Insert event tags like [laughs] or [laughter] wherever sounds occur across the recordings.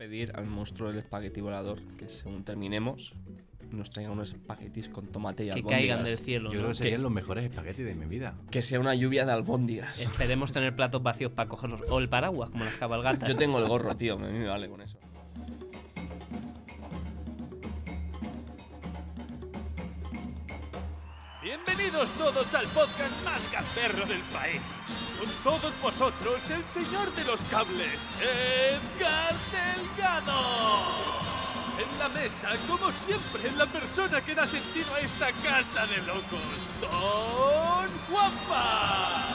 pedir al monstruo del espagueti volador que según terminemos nos traiga unos espaguetis con tomate y Que albóndigas. caigan del cielo. Yo ¿no? creo que serían los mejores espaguetis de mi vida. Que sea una lluvia de albóndigas. Esperemos tener platos vacíos para cogerlos. O el paraguas, como las cabalgatas. Yo tengo el gorro, tío, a mí me vale con eso. Bienvenidos todos al podcast más gamberro del país. Con todos vosotros, el señor de los cables, Edgar Delgado. En la mesa, como siempre, la persona que da sentido a esta casa de locos, Don Juanpa.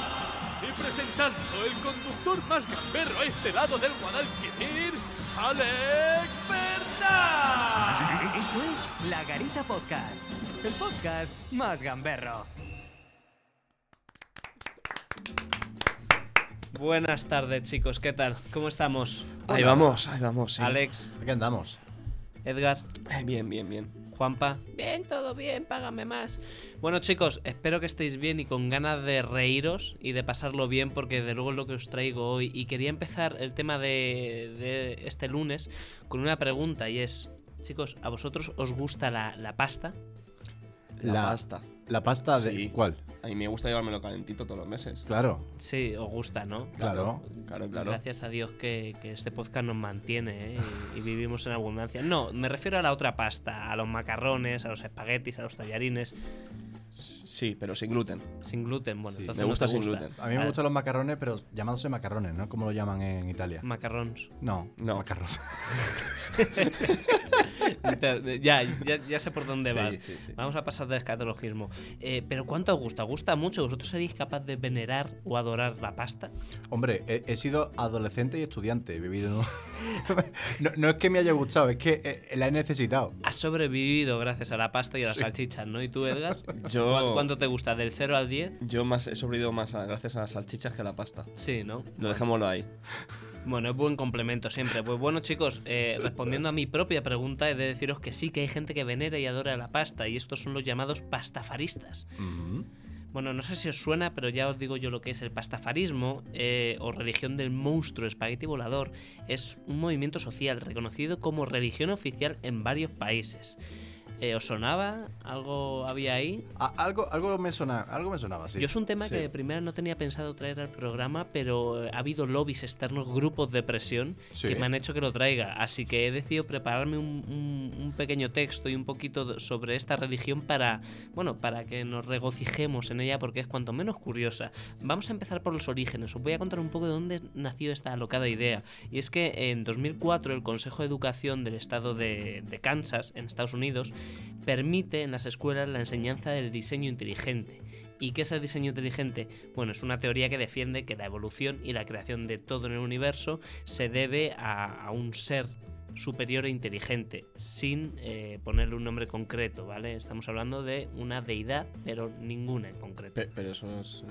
Y presentando el conductor más gamberro a este lado del Guadalquivir, Alex Bernal. Esto es La Garita Podcast, el podcast más gamberro. Buenas tardes, chicos. ¿Qué tal? ¿Cómo estamos? Ahí vamos, ahí vamos. sí. Alex, Aquí andamos. Edgar, Eh, Bien, bien, bien. Juanpa. Bien, todo bien, págame más. Bueno, chicos, espero que estéis bien y con ganas de reíros y de pasarlo bien, porque de luego es lo que os traigo hoy. Y quería empezar el tema de, de este lunes con una pregunta y es, chicos, ¿a vosotros os gusta la, la pasta? La, La- pasta. La pasta de. Sí. ¿Cuál? A mí me gusta llevármelo calentito todos los meses. Claro, Sí, os gusta, ¿no? claro. Claro, claro. Gracias a Dios que, que este podcast nos mantiene ¿eh? y, y vivimos en abundancia. No, me refiero a la otra pasta, a los macarrones, a los espaguetis, a los tallarines, Sí, pero sin gluten. sin gluten. Bueno, Sí, entonces me no gusta sin gluten. A mí me gustan los macarrones, pero llamándose macarrones, ¿no? Como lo llaman en Italia. Macarrons. No, No. macarrones. [laughs] [laughs] Ya, ya, ya sé por dónde Sí, vas. sí, sí. Vamos a pasar del escatologismo. Eh, pero ¿cuánto os gusta? ¿Gusta mucho? ¿Vosotros seréis capaz de venerar o adorar la pasta? Hombre, he, he sido adolescente y estudiante. He vivido en un- [laughs] no, no es que me haya gustado, es que eh, la he necesitado. Has sobrevivido gracias a la pasta y a las salchichas, ¿no? ¿Y tú, Edgar? [laughs] Yo- ¿Cuánto- ¿Cuánto te gusta? ¿Del 0 al 10? Yo más he sobrevivido más a- gracias a las salchichas que a la pasta. Sí, ¿no? Lo dejémoslo ahí. [laughs] Bueno, es buen complemento siempre. Pues bueno, chicos, eh, respondiendo a mi propia pregunta, he de deciros que sí que hay gente que venera y adora la pasta, y estos son los llamados pastafaristas. Bueno, no sé si os suena, pero ya os digo yo lo que es el pastafarismo, eh, o religión del monstruo espagueti volador. Es un movimiento social reconocido como religión oficial en varios países. Eh, ¿Os sonaba? ¿Algo había ahí? A- algo, algo, me sonaba, algo me sonaba, sí. Yo es un tema Sí. que primero no tenía pensado traer al programa, pero eh, ha habido lobbies externos, grupos de presión, Sí. que me han hecho que lo traiga. Así que he decidido prepararme un, un- un pequeño texto y un poquito de- sobre esta religión para, bueno, para que nos regocijemos en ella porque es cuanto menos curiosa. Vamos a empezar por los orígenes. Os voy a contar un poco de dónde nació esta alocada idea. Y es que en 2004 el Consejo de Educación del estado de, de Kansas, en Estados Unidos, permite en las escuelas la enseñanza del diseño inteligente. ¿Y qué es el diseño inteligente? Bueno, es una teoría que defiende que la evolución y la creación de todo en el universo se debe a, a un ser superior e inteligente, sin eh, ponerle un nombre concreto, ¿vale? Estamos hablando de una deidad, pero ninguna en concreto. Pe- Pero eso es.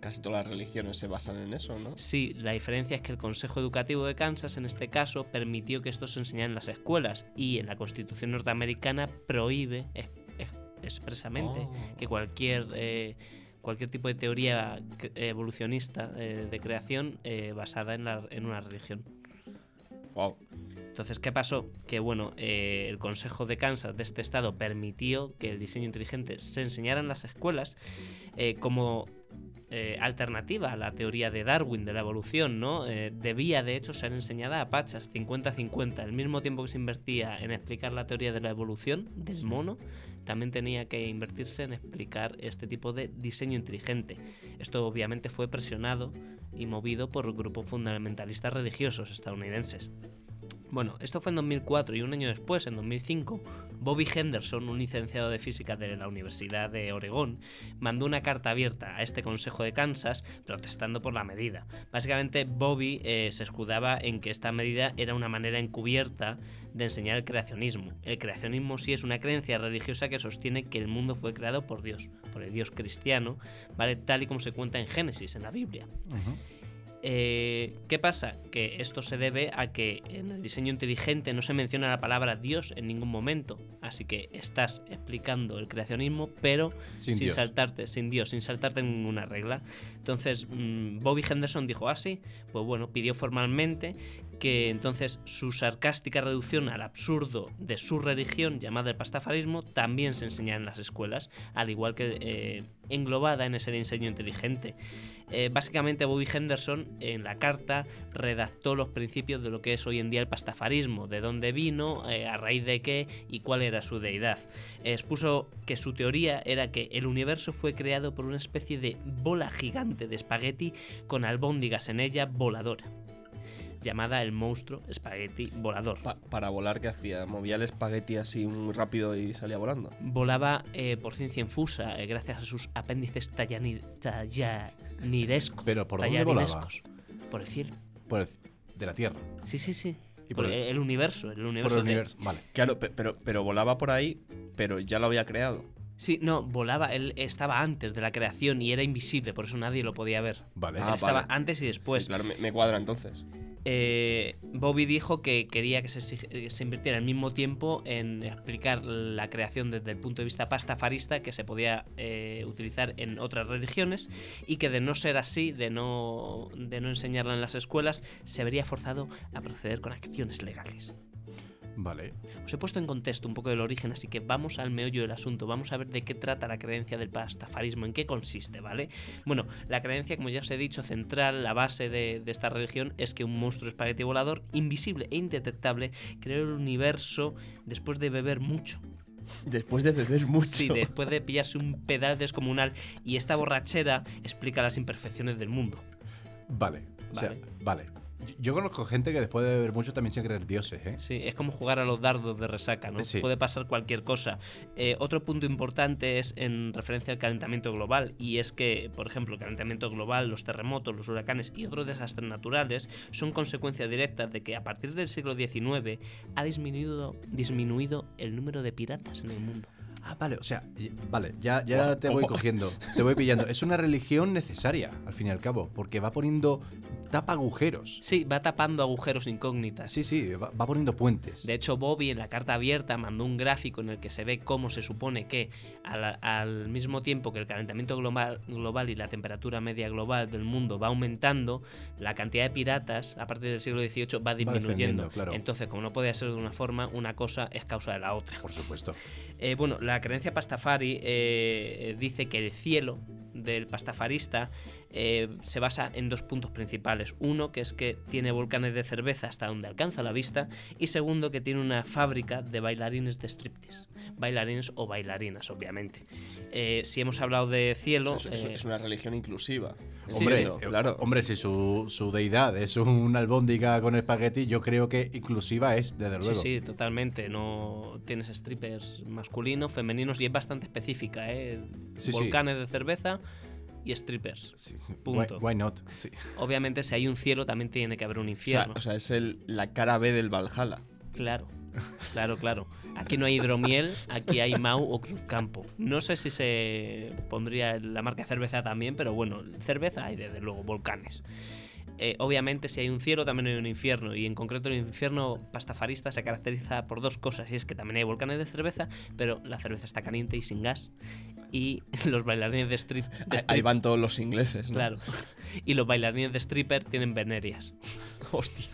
Casi todas las religiones se basan en eso, ¿no? Sí, la diferencia es que el Consejo Educativo de Kansas, en este caso, permitió que esto se enseñara en las escuelas y en la Constitución norteamericana prohíbe es- es- expresamente Oh. que cualquier eh, cualquier tipo de teoría evolucionista eh, de creación eh, basada en, la- en una religión. Wow. Entonces, ¿qué pasó? Que bueno, eh, el Consejo de Kansas de este estado permitió que el diseño inteligente se enseñara en las escuelas eh, como eh, alternativa a la teoría de Darwin de la evolución, ¿no? Eh, debía de hecho ser enseñada a pachas, 50-50. Al mismo tiempo que se invertía en explicar la teoría de la evolución del mono, también tenía que invertirse en explicar este tipo de diseño inteligente. Esto obviamente fue presionado y movido por grupos fundamentalistas religiosos estadounidenses. Bueno, esto fue en 2004 y un año después, en 2005, Bobby Henderson, un licenciado de física de la Universidad de Oregón, mandó una carta abierta a este Consejo de Kansas protestando por la medida. Básicamente, Bobby eh, se escudaba en que esta medida era una manera encubierta de enseñar el creacionismo. El creacionismo sí es una creencia religiosa que sostiene que el mundo fue creado por Dios, por el Dios cristiano, ¿vale? Tal y como se cuenta en Génesis, en la Biblia. Ujú. Eh, ¿Qué pasa? Que esto se debe a que en el diseño inteligente no se menciona la palabra Dios en ningún momento. Así que estás explicando el creacionismo, pero Sin saltarte, sin Dios, sin saltarte ninguna regla. Entonces, mm, Bobby Henderson dijo así, pues bueno, pidió formalmente que entonces su sarcástica reducción al absurdo de su religión llamada el pastafarismo también se enseña en las escuelas, al igual que eh, englobada en ese diseño inteligente. Eh, básicamente Bobby Henderson en la carta redactó los principios de lo que es hoy en día el pastafarismo, de dónde vino, eh, a raíz de qué y cuál era su deidad. expuso que su teoría era que el universo fue creado por una especie de bola gigante de espagueti con albóndigas en ella voladora llamada el monstruo espagueti volador. Pa- para volar, ¿qué hacía? ¿Movía el espagueti así muy rápido y salía volando? Volaba eh, por ciencia infusa eh, gracias a sus apéndices tallanir- tallanirescos. Pero, ¿por dónde volaba? Por el cielo. Por el- de la Tierra. Sí, sí, sí. Y por por el, universo, el universo. Por el de- universo. Vale. Claro, pe- pero, pero volaba por ahí, pero ya lo había creado. Sí, no, volaba. Él estaba antes de la creación y era invisible, por eso nadie lo podía ver. Vale. Ah, Él estaba vale. antes y después. Sí, claro, me, me cuadra entonces. Eh, Bobby dijo que quería que se, se invirtiera al mismo tiempo en explicar la creación desde el punto de vista pastafarista que se podía eh, utilizar en otras religiones y que de no ser así, de no, de no enseñarla en las escuelas, se vería forzado a proceder con acciones legales. Vale. Os he puesto en contexto un poco del origen, así que vamos al meollo del asunto. Vamos a ver de qué trata la creencia del pastafarismo, en qué consiste, ¿vale? Bueno, la creencia, como ya os he dicho, central, la base de, de esta religión es que un monstruo espagueti volador, invisible e indetectable, creó el universo después de beber mucho. Después de beber mucho. Sí, después de pillarse un pedal descomunal y esta borrachera explica las imperfecciones del mundo. Vale. O sea, Vale. Yo- conozco gente que después de beber mucho también se creer dioses, ¿eh? Sí, es como jugar a los dardos de resaca, ¿no? Sí. Puede pasar cualquier cosa. Eh, otro punto importante es en referencia al calentamiento global, y es que, por ejemplo, el calentamiento global, los terremotos, los huracanes y otros desastres naturales son consecuencia directa de que a partir del siglo XIX ha disminuido, disminuido el número de piratas en el mundo. Ah, vale, o sea, vale, ya, ya te voy ojo. cogiendo, te voy pillando. Es una religión necesaria, al fin y al cabo, porque va poniendo, tapa agujeros. Sí, va tapando agujeros incógnitas. Sí, sí, va, va poniendo puentes. De hecho, Bobby en la carta abierta mandó un gráfico en el que se ve cómo se supone que al, al mismo tiempo que el calentamiento global, global y la temperatura media global del mundo va aumentando, la cantidad de piratas a partir del siglo XVIII va disminuyendo. claro. Entonces, como no podía ser de una forma, una cosa es causa de la otra. Por supuesto. Eh, bueno, la creencia pastafari eh, dice que el cielo del pastafarista eh, se basa en dos puntos principales. Uno, que es que tiene volcanes de cerveza hasta donde alcanza la vista. Y segundo, que tiene una fábrica de bailarines de striptease. Bailarines o bailarinas, obviamente. Eh, si hemos hablado de cielo... Es, es- eh, es una religión inclusiva. Sí, hombre, eh, claro. hombre, si su, su deidad es una albóndiga con espagueti, yo creo que inclusiva es, desde Sí, luego. sí, totalmente. No tienes strippers masculinos, femeninos y es bastante específica, ¿eh? Sí, sí. Volcanes de cerveza y strippers. Sí, Punto. Why, why not? Sí. Obviamente, si hay un cielo, también tiene que haber un O sea, infierno. o sea, es el, la cara B del Valhalla. Claro, claro, claro. Aquí no hay hidromiel, aquí hay Mau o Cruzcampo. No sé si se pondría la marca cerveza también, pero bueno, cerveza hay desde luego, volcanes. Eh, obviamente, si hay un cielo, también hay un infierno. Y en concreto, el infierno pastafarista se caracteriza por dos cosas: y es que también hay volcanes de cerveza, pero la cerveza está caliente y sin gas. Y [laughs] los bailarines de strip. de Ahí- van todos los ingleses, ¿no? Claro. [laughs] Y los bailarines de stripper tienen venerias. [laughs] Hostia.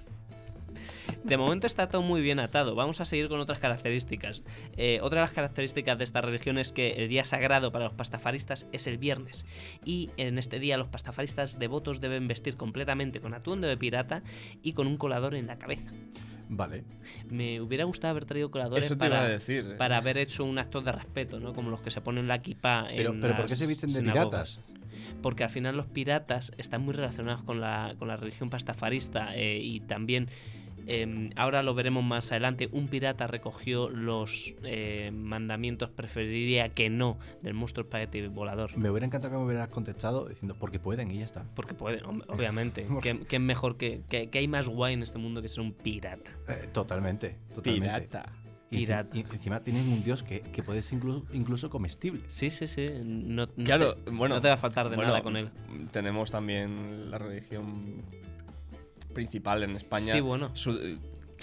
De momento está todo muy bien atado. Vamos a seguir con otras características. Eh, otra de las características de esta religión es que el día sagrado para los pastafaristas es el viernes. Y en este día los pastafaristas devotos deben vestir completamente con atuendo de pirata y con un colador en la cabeza. Vale. Me hubiera gustado haber traído coladores para, decir. eh. para haber hecho un acto de respeto, ¿no? Como los que se ponen la equipa en Pero, pero ¿por qué se visten de sinagogas. piratas? porque al final los piratas están muy relacionados con la, con la religión pastafarista eh, y también eh, ahora lo veremos más adelante un pirata recogió los eh, mandamientos preferiría que no del monstruo espagueti volador Me hubiera encantado que me hubieras contestado diciendo porque pueden y ya está. porque pueden [laughs] obviamente que, que es mejor que, que, que hay más guay en este mundo que ser un pirata Eh, totalmente, totalmente. Pirata. Y encima tienen un dios que, que puede ser incluso, incluso comestible. sí sí sí no, no Claro, te, bueno. no te va a faltar de bueno, nada con él Tenemos también la religión principal en España. Sí, bueno. Su,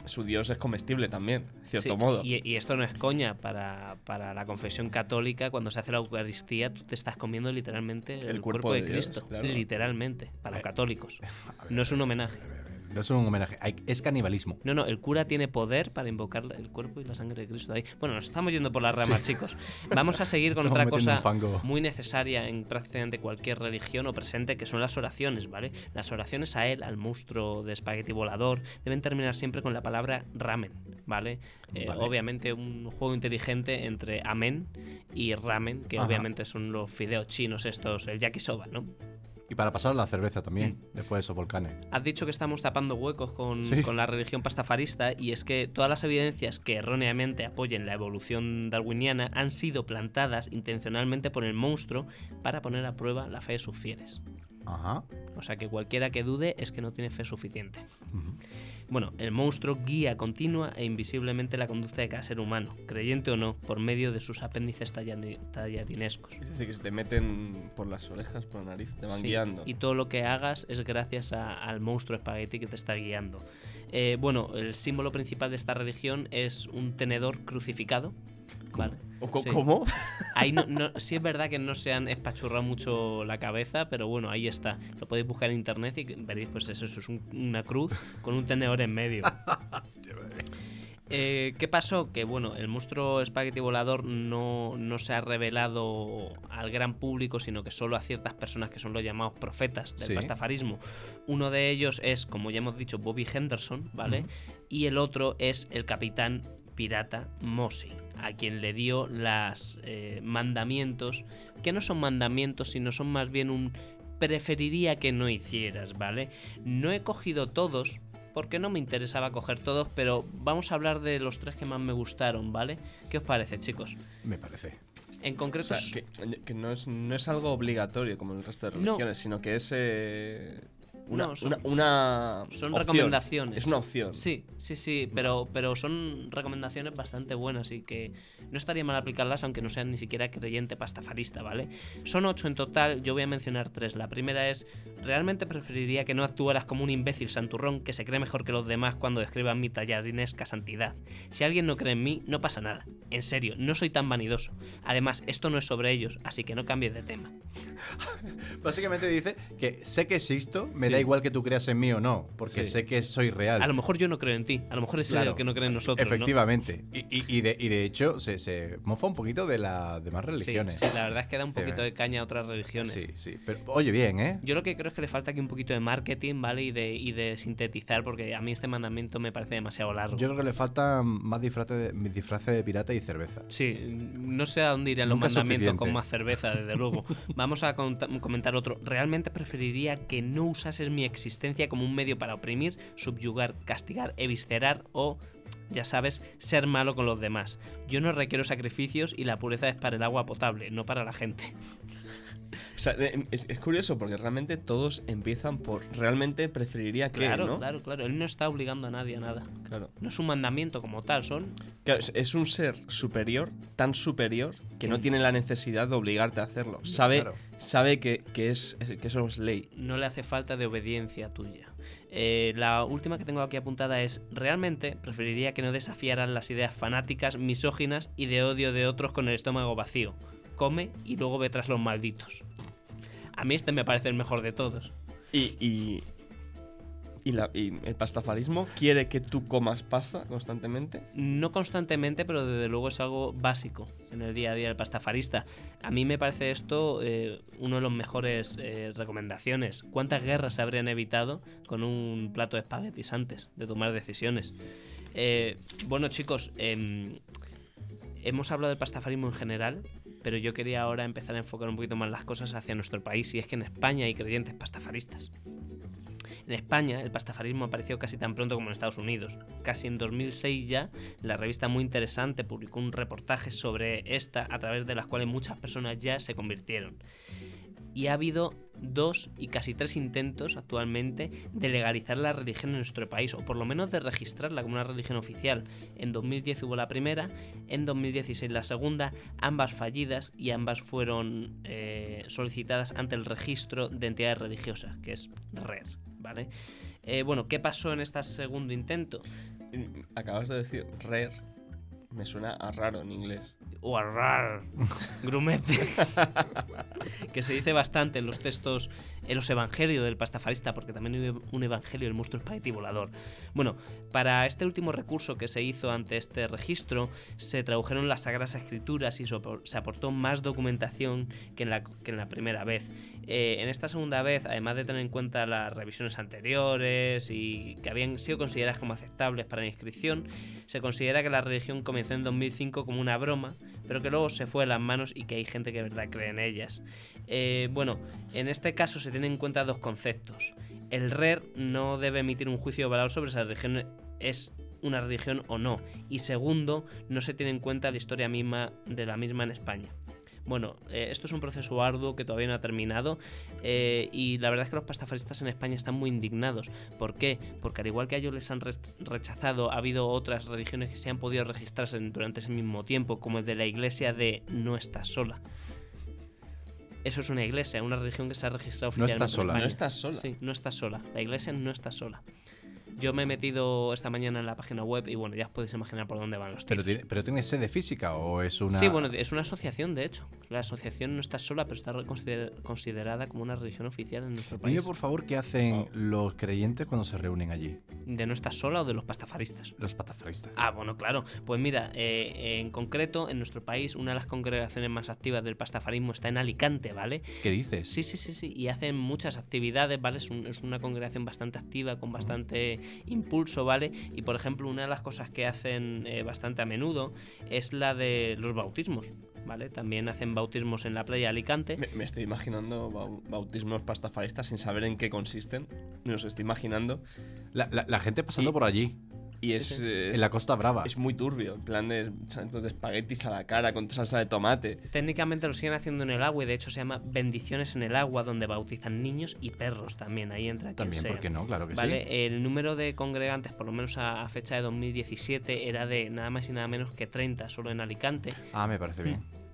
su dios es comestible también, de cierto Sí, modo. Y, y esto no es coña para, para la confesión católica. Cuando se hace la Eucaristía, tú te estás comiendo literalmente el, El cuerpo, cuerpo de, de Dios, Cristo. claro. Literalmente, para los Eh, católicos. [laughs] No es un homenaje. No es un homenaje, hay- es canibalismo. No, no, el cura tiene poder para invocar el cuerpo y la sangre de Cristo. Ahí. Bueno, nos estamos yendo por las ramas, chicos. Vamos a seguir con otra cosa muy necesaria en prácticamente cualquier religión o presente, que son las oraciones, ¿vale? Las oraciones a él, al monstruo de espagueti volador, deben terminar siempre con la palabra ramen, ¿vale? Eh, Vale. Obviamente un juego inteligente entre amén y ramen, que Ajá. obviamente son los fideos chinos estos, el yakisoba, ¿no? Y para pasar la cerveza también, Mm. después de esos volcanes. Has dicho que estamos tapando huecos con, Sí. con la religión pastafarista y es que todas las evidencias que erróneamente apoyen la evolución darwiniana han sido plantadas intencionalmente por el monstruo para poner a prueba la fe de sus fieles. Ajá. O sea que cualquiera que dude es que no tiene fe suficiente. Ujú. Bueno, el monstruo guía continua e invisiblemente la conducta de cada ser humano, creyente o no, por medio de sus apéndices tallarinescos. Es decir, que se te meten por las orejas, por la nariz, te van Sí, guiando. Y todo lo que hagas es gracias a- al monstruo espagueti que te está guiando. Eh, bueno, el símbolo principal de esta religión es un tenedor crucificado. ¿vale? ¿O co- Sí. ¿Cómo? Ahí no, no- [laughs] sí es verdad que no se han espachurrado mucho la cabeza, pero bueno, ahí está. Lo podéis buscar en internet y veréis, pues eso, eso es un- una cruz con un tenedor en medio. [laughs] Eh, ¿Qué pasó? Que bueno, el monstruo espagueti volador no, no se ha revelado al gran público, sino que solo a ciertas personas que son los llamados profetas del Sí. pastafarismo. Uno de ellos es, como ya hemos dicho, Bobby Henderson, ¿vale? Y el otro es el capitán pirata Mossy, a quien le dio las eh, mandamientos, que no son mandamientos, sino son más bien un preferiría que no hicieras, ¿vale? No he cogido todos, porque no me interesaba coger todos, pero vamos a hablar de los tres que más me gustaron, ¿vale? ¿Qué os parece, chicos? Me parece. En O concreto, sea, que, que no, es, no es algo obligatorio como el resto de No. religiones, sino que es eh, una, No, son- una, una son opción. recomendaciones. Es una opción. Sí, sí, sí, pero, pero son recomendaciones bastante buenas y que no estaría mal aplicarlas aunque no sean ni siquiera creyente pastafarista, ¿vale? Son ocho en total, yo voy a mencionar tres. La primera es, realmente preferiría que no actuaras como un imbécil santurrón que se cree mejor que los demás cuando describan mi tallarinesca santidad. Si alguien no cree en mí, no pasa nada. En serio, no soy tan vanidoso. Además, esto no es sobre ellos, así que no cambies de tema. [laughs] Básicamente dice que sé que existo, me Sí. Da igual que tú creas en mí o no, porque Sí. sé que soy real. A lo mejor yo no creo en ti, a lo mejor es Claro. el que no cree en nosotros. ¿no? Efectivamente. Y, y- y de, y de hecho se, se mofa un poquito de las demás Sí, religiones. sí, la verdad es que da un Sí, poquito de caña a otras religiones. Sí, sí. Pero oye, bien, ¿eh? Yo lo que creo es que le falta aquí un poquito de marketing, ¿vale? Y de, y de sintetizar, porque a mí este mandamiento me parece demasiado largo. Yo creo que le faltan más disfraces de, disfraces de pirata y cerveza. Sí, no sé a dónde irían los Nunca mandamientos con más cerveza, desde luego. [laughs] Vamos a comentar otro. Realmente preferiría que no mi existencia como un medio para oprimir, subyugar, castigar, eviscerar o, ya sabes, ser malo con los demás. Yo no requiero sacrificios y la pureza es para el agua potable, no para la gente. O sea, eh, es, es curioso porque realmente todos empiezan por realmente preferiría que, Claro, ¿no? claro, claro. Él no está obligando a nadie a nada. Claro. No es un mandamiento como tal, son Claro, es- es un ser superior, tan superior, que no tiene la necesidad de obligarte a hacerlo. Sabe, Claro. sabe que, que es, que eso es ley. no le hace falta de obediencia tuya. Eh, la última que tengo aquí apuntada es, realmente preferiría que no desafiaran las ideas fanáticas, misóginas y de odio de otros con el estómago vacío. Come y luego ve tras los malditos. A mí este me parece el mejor de todos. Y, y, y la- y el pastafarismo quiere que tú comas pasta constantemente. No constantemente, pero desde luego es algo básico en el día a día del pastafarista. A mí me parece esto eh, uno de los mejores eh, recomendaciones. ¿Cuántas guerras se habrían evitado con un plato de espaguetis antes de tomar decisiones? Eh, bueno, chicos, em, hemos hablado del pastafarismo en general, pero yo quería ahora empezar a enfocar un poquito más las cosas hacia nuestro país, y es que en España hay creyentes pastafaristas. En España el pastafarismo apareció casi tan pronto como en Estados Unidos. Casi en 2006 ya, la revista Muy Interesante publicó un reportaje sobre esta a través de las cuales muchas personas ya se convirtieron. Y ha habido dos y casi tres intentos actualmente de legalizar la religión en nuestro país, o por lo menos de registrarla como una religión oficial. En 2010 hubo la primera, en 2016 la segunda, ambas fallidas y ambas fueron eh, solicitadas ante el registro de entidades religiosas, que es RER, ¿vale? Eh, bueno, ¿qué pasó en este segundo intento? Acabas de decir rare. Me suena a raro en inglés. O arrar, grumete, [laughs] que se dice bastante en los textos en los evangelios del pastafarista, porque también hay un evangelio del monstruo espagueti volador. Bueno, para este último recurso que se hizo ante este registro, se tradujeron las Sagradas Escrituras y se aportó más documentación que en la, que en la primera vez. Eh, en esta segunda vez, además de tener en cuenta las revisiones anteriores y que habían sido consideradas como aceptables para la inscripción, se considera que la religión comenzó en 2005 como una broma, pero que luego se fue de las manos y que hay gente que de verdad cree en ellas. Eh, bueno, en este caso se tienen en cuenta dos conceptos. El RER no debe emitir un juicio valor sobre si la religión es una religión o no. Y segundo, no se tiene en cuenta la historia misma de la misma en España. Bueno, eh, esto es un proceso arduo que todavía no ha terminado eh, y la verdad es que los pastafaristas en España están muy indignados. ¿Por qué? Porque al igual que a ellos les han re- rechazado, ha habido otras religiones que se han podido registrarse durante ese mismo tiempo, como el de la iglesia de No estás sola. Eso es una iglesia, una religión que se ha registrado No oficialmente. estás en sola. No estás sola. Sí, no estás sola. La iglesia no está sola. Yo me he metido esta mañana en la página web y bueno, ya os podéis imaginar por dónde van los Pero tiros. tiene, pero tiene sede física o es una. Sí, bueno, es una asociación, de hecho. La asociación no está sola, pero está consider- considerada como una religión oficial en nuestro Dime país. por favor qué hacen los creyentes cuando se reúnen allí. ¿De no estás sola o de los pastafaristas? Los patafaristas. Ah, bueno, claro. Pues mira, eh, en concreto, en nuestro país, una de las congregaciones más activas del pastafarismo está en Alicante, ¿vale? ¿Qué dices? Sí, sí, sí, sí. Y hacen muchas actividades, ¿vale? Es, un- es una congregación bastante activa, con bastante impulso, ¿vale? Y por ejemplo, una de las cosas que hacen eh, bastante a menudo es la de los bautismos, ¿vale? También hacen bautismos en la playa de Alicante. Me, me estoy imaginando bau- bautismos pastafaristas sin saber en qué consisten. Me los estoy imaginando. La, la- la gente pasando Y- por allí, Y Sí, es, sí. es, en la Costa Brava. es muy turbio. En plan de, de espaguetis a la cara con salsa de tomate. Técnicamente lo siguen haciendo en el agua y de hecho se llama bendiciones en el agua, donde bautizan niños y perros también. Ahí entra quien También, sea. ¿por qué no? Claro que Vale, sí. el número de congregantes, por lo menos a, a fecha de 2017, era de nada más y nada menos que 30 solo en Alicante. Ah, me parece bien. [laughs]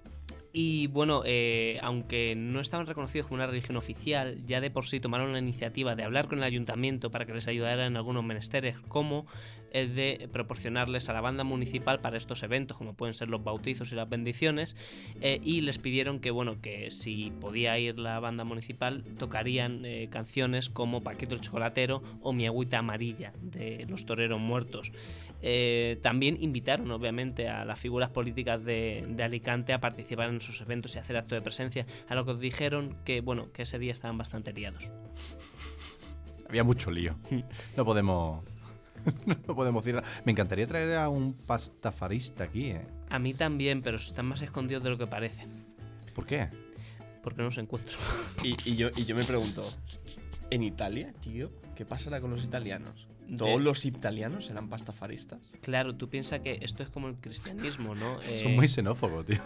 Y bueno, eh, aunque no estaban reconocidos como una religión oficial, ya de por sí tomaron la iniciativa de hablar con el ayuntamiento para que les ayudara en algunos menesteres, como el de proporcionarles a la banda municipal para estos eventos, como pueden ser los bautizos y las bendiciones, eh, y les pidieron que, bueno, que si podía ir la banda municipal, tocarían eh, canciones como Paquito el Chocolatero o Mi Agüita Amarilla, de Los Toreros Muertos. Eh, también invitaron, obviamente, a las figuras políticas de, de Alicante a participar en sus eventos y hacer acto de presencia, a lo que dijeron que, bueno, que ese día estaban bastante liados. Había mucho lío. No podemos. [laughs] no podemos decir. Me encantaría traer a un pastafarista aquí, ¿eh? A mí también, pero están más escondidos de lo que parece, ¿Por qué? porque no los encuentro. Y, y yo, y yo me pregunto, ¿en Italia, tío? ¿Qué pasará con los italianos? ¿Todos los italianos serán pastafaristas? Claro, tú piensas que esto es como el cristianismo, ¿no? [laughs] Son Eh, muy xenófobos, tío.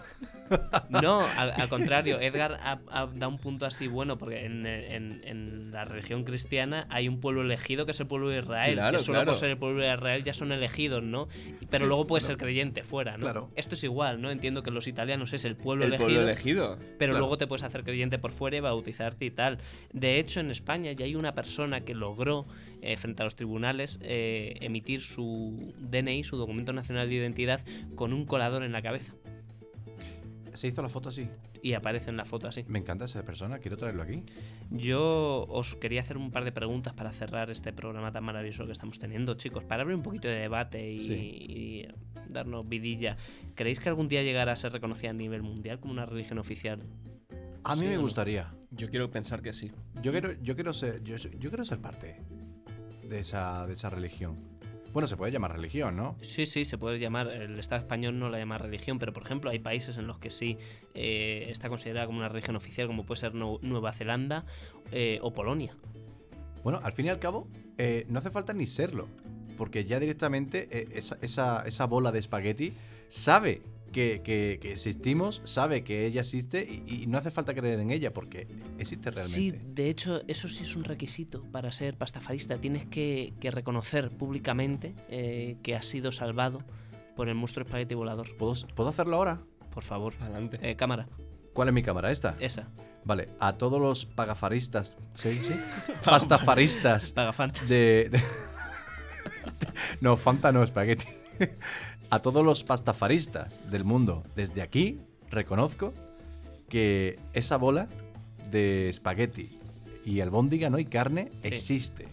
[laughs] No, [laughs] al, al contrario, Edgar ha, ha dado un punto así bueno, porque en, en- en la religión cristiana hay un pueblo elegido que es el pueblo de Israel, Claro, que solo claro. por ser el pueblo de Israel ya son elegidos, ¿no? Pero Sí, luego puede claro. ser creyente fuera, ¿no? Claro. Esto es igual, ¿no? Entiendo que los italianos es el pueblo El elegido. pueblo elegido. Pero luego te puedes hacer creyente por fuera y bautizarte y tal. De hecho, en España ya hay una persona que logró, eh, frente a los tribunales, eh, emitir su DNI, su documento nacional de identidad, con un colador en la cabeza. Se hizo la foto así. Y aparece en la foto así. Me encanta esa persona, quiero traerlo aquí. Yo os quería hacer un par de preguntas para cerrar este programa tan maravilloso que estamos teniendo, chicos, para abrir un poquito de debate y, Sí. y darnos vidilla. ¿Creéis que algún día llegará a ser reconocida a nivel mundial como una religión oficial? A mí Sí, me gustaría. Yo quiero pensar que sí. Yo quiero, yo quiero ser, yo, yo quiero ser parte de esa, de esa religión. Bueno, se puede llamar religión, ¿no? Sí, sí, se puede llamar, el Estado español no la llama religión, pero por ejemplo hay países en los que sí eh, está considerada como una religión oficial, como puede ser Nu- Nueva Zelanda eh, o Polonia. Bueno, al fin y al cabo, eh, no hace falta ni serlo. Porque ya directamente esa, esa- esa bola de espagueti sabe que, que- que existimos, sabe que ella existe y, y no hace falta creer en ella porque existe Sí, realmente. de hecho, eso sí es un requisito para ser pastafarista. Tienes que, que reconocer públicamente eh, que has sido salvado por el monstruo espagueti volador. ¿Puedo, ¿Puedo hacerlo ahora? Por favor. Adelante. Eh, cámara, ¿Cuál es mi cámara? ¿Esta? esa. Vale, a todos los pagafaristas. ¿Sí? ¿Sí? [laughs] Pastafaristas. Paga fan. de, de- [laughs] no, Fanta no, espagueti. A todos los pastafaristas del mundo, desde aquí reconozco que esa bola de espagueti y albóndiga, ¿no? Y carne Sí. existe.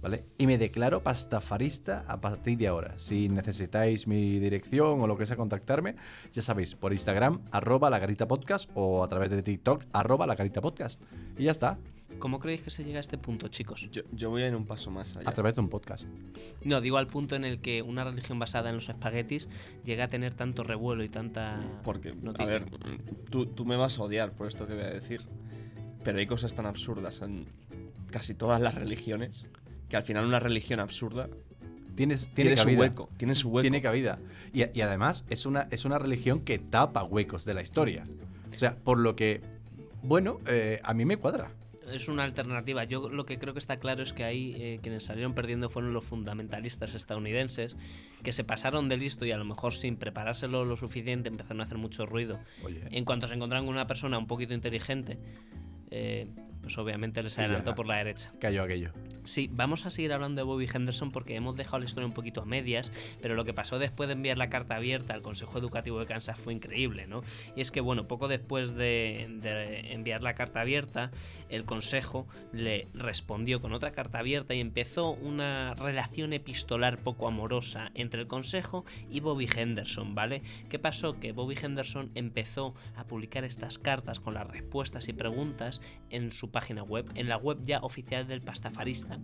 ¿Vale? Y me declaro pastafarista a partir de ahora. Si necesitáis mi dirección o lo que sea, contactarme, ya sabéis, por Instagram, arroba la garita podcast o a través de TikTok, arroba la garita podcast. Y ya está, ¿Cómo creéis que se llega a este punto, chicos? Yo, yo voy a ir un paso más allá. a través de un podcast. No, digo al punto en el que una religión basada en los espaguetis llega a tener tanto revuelo y tanta Porque, a noticia. ver, tú, tú me vas a odiar por esto que voy a decir. Pero hay cosas tan absurdas en casi todas las religiones que al final una religión absurda Tienes, tiene, tiene, su hueco. Tiene su hueco. Tiene cabida. Y, y además es una, es una religión que tapa huecos de la historia. O sea, por lo que, bueno, eh, a mí me cuadra. Es una alternativa. Yo lo que creo que está claro es que ahí eh, quienes salieron perdiendo fueron los fundamentalistas estadounidenses, que se pasaron de listo y a lo mejor sin preparárselo lo suficiente empezaron a hacer mucho ruido. Oye, En cuanto se encontraron con una persona un poquito inteligente, eh, pues obviamente les ya. adelantó por la derecha. cayó aquello. Sí, vamos a seguir hablando de Bobby Henderson porque hemos dejado la historia un poquito a medias, pero lo que pasó después de enviar la carta abierta al Consejo Educativo de Kansas fue increíble, ¿no? Y es que, bueno, poco después de, de enviar la carta abierta, el Consejo le respondió con otra carta abierta y empezó una relación epistolar poco amorosa entre el Consejo y Bobby Henderson, ¿vale? ¿Qué pasó? Que Bobby Henderson empezó a publicar estas cartas con las respuestas y preguntas en su página web, en la web ya oficial del pastafarista.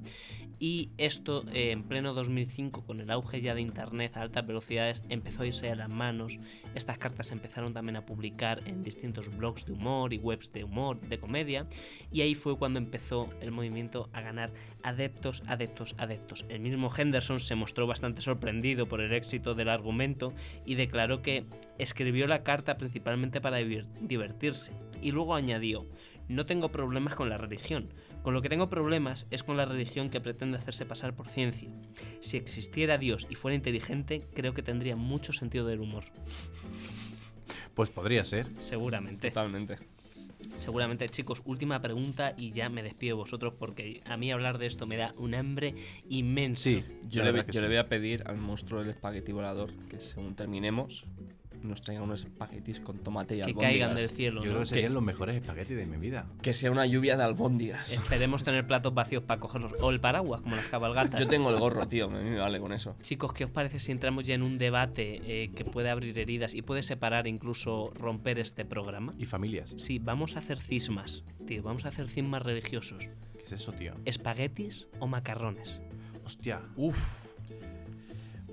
Y esto eh, en pleno 2005, con el auge ya de Internet a altas velocidades, empezó a irse a las manos. Estas cartas empezaron también a publicar en distintos blogs de humor y webs de humor, de comedia. Y ahí fue cuando empezó el movimiento a ganar adeptos, adeptos, adeptos. El mismo Henderson se mostró bastante sorprendido por el éxito del argumento y declaró que escribió la carta principalmente para divertirse. Y luego añadió, no tengo problemas con la religión. Con lo que tengo problemas es con la religión que pretende hacerse pasar por ciencia. Si existiera Dios y fuera inteligente, creo que tendría mucho sentido del humor. Pues podría ser. Seguramente. Totalmente. Seguramente, chicos, última pregunta y ya me despido de vosotros porque a mí hablar de esto me da un hambre inmenso. Sí, Yo, le, le voy a pedir al monstruo del espagueti volador que según terminemos nos traiga unos espaguetis con tomate y Que albóndigas. caigan del cielo. Yo ¿no? creo que serían los mejores espaguetis de mi vida. Que sea una lluvia de albóndigas. Esperemos tener platos vacíos para cogerlos. O el paraguas, como las cabalgatas. Yo tengo el gorro, tío. A mí me vale con eso. Chicos, ¿qué os parece si entramos ya en un debate eh, que puede abrir heridas y puede separar incluso romper este programa? Y familias. Sí, vamos a hacer cismas, tío. Vamos a hacer cismas religiosos. ¿Qué es eso, tío? ¿Espaguetis o macarrones? Hostia. Uf.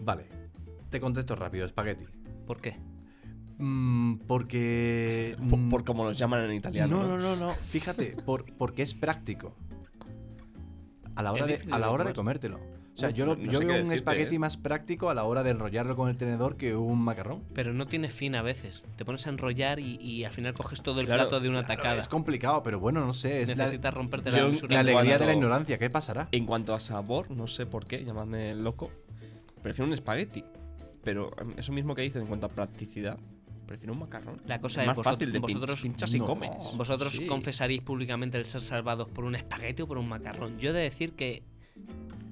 Vale. Te contesto rápido, espagueti. ¿Por qué? Mm, porque. Por, mm, por como los llaman en italiano. no, no, no, no. Fíjate, por, porque es práctico. A la hora, de, a la hora de comértelo. O sea, Uf, yo, lo- no- no yo sé qué veo un espagueti eh. más práctico a la hora de enrollarlo con el tenedor que un macarrón. Pero no tiene fin a veces. Te pones a enrollar y, y al final coges todo el Claro, plato de una Claro, tacada. es complicado, pero bueno, no sé. Es la, Necesitas romperte Yo- la la mesura. la alegría de la ignorancia. ¿Qué pasará? En cuanto a sabor, no sé por qué, llamadme loco. Prefiero un espagueti. Pero em, eso mismo que dices en cuanto a practicidad, prefiero un macarrón. La cosa es más vosotros- fácil de vosotros- pinchas y no. comes. ¿Vosotros Sí. confesaréis públicamente el ser salvados por un espagueti o por un macarrón? Yo he de decir que,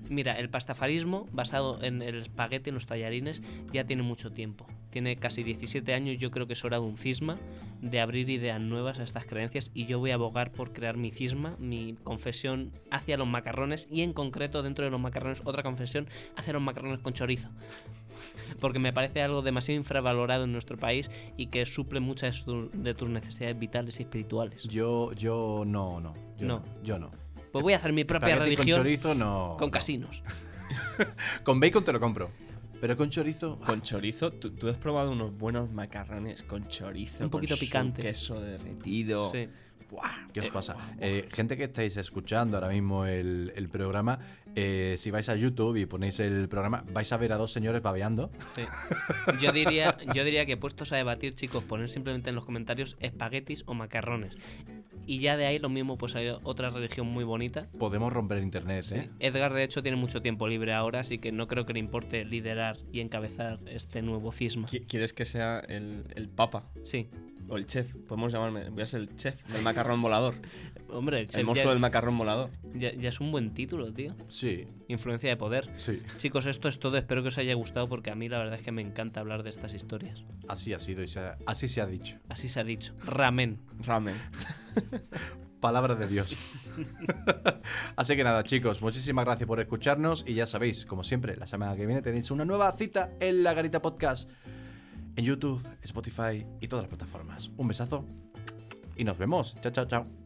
mira, el pastafarismo basado en el espagueti, en los tallarines, ya tiene mucho tiempo. Tiene casi 17 años, yo creo que es hora de un cisma, de abrir ideas nuevas a estas creencias y yo voy a abogar por crear mi cisma, mi confesión hacia los macarrones y en concreto dentro de los macarrones otra confesión hacia los macarrones con chorizo. [laughs] Porque me parece algo demasiado infravalorado en nuestro país y que suple muchas de tu- de tus necesidades vitales y espirituales. Yo, yo no, no. Yo No. no. Yo no. Pues voy a hacer mi propia Espagueti religión con chorizo no. con no. casinos. [laughs] Con bacon te lo compro. Pero con chorizo. Con chorizo, ¿tú, tú has probado unos buenos macarrones con chorizo. Un poquito con su picante. queso derretido. Sí. ¿Qué os eh, pasa? Eh, gente que estáis escuchando ahora mismo el, el programa, eh, si vais a YouTube y ponéis el programa, vais a ver a dos señores babeando. Sí. [laughs] Yo diría, yo diría que puestos a debatir, chicos, poner simplemente en los comentarios espaguetis o macarrones. Y ya de ahí lo mismo, pues hay otra religión muy bonita. Podemos romper internet, Sí. ¿eh? Edgar, de hecho, tiene mucho tiempo libre ahora, así que no creo que le importe liderar y encabezar este nuevo cisma. Qui- ¿Quieres que sea el, el papa Sí. O el chef? Podemos llamarme. Voy a ser el chef del macarrón volador. [laughs] Hombre, el, el chef monstruo ya, del macarrón volador. ya- ya es un buen título, tío. Sí, Influencia de poder. sí. Chicos, esto es todo. Espero que os haya gustado porque a mí la verdad es que me encanta hablar de estas historias. Así ha sido y se ha- así se ha dicho. Así se ha dicho. Ramen. Ramen. [laughs] Palabra de Dios. [laughs] Así que nada, chicos, muchísimas gracias por escucharnos y ya sabéis, como siempre, la semana que viene tenéis una nueva cita en la Garita Podcast en YouTube, Spotify y todas las plataformas. Un besazo y nos vemos. Chao, chao, chao.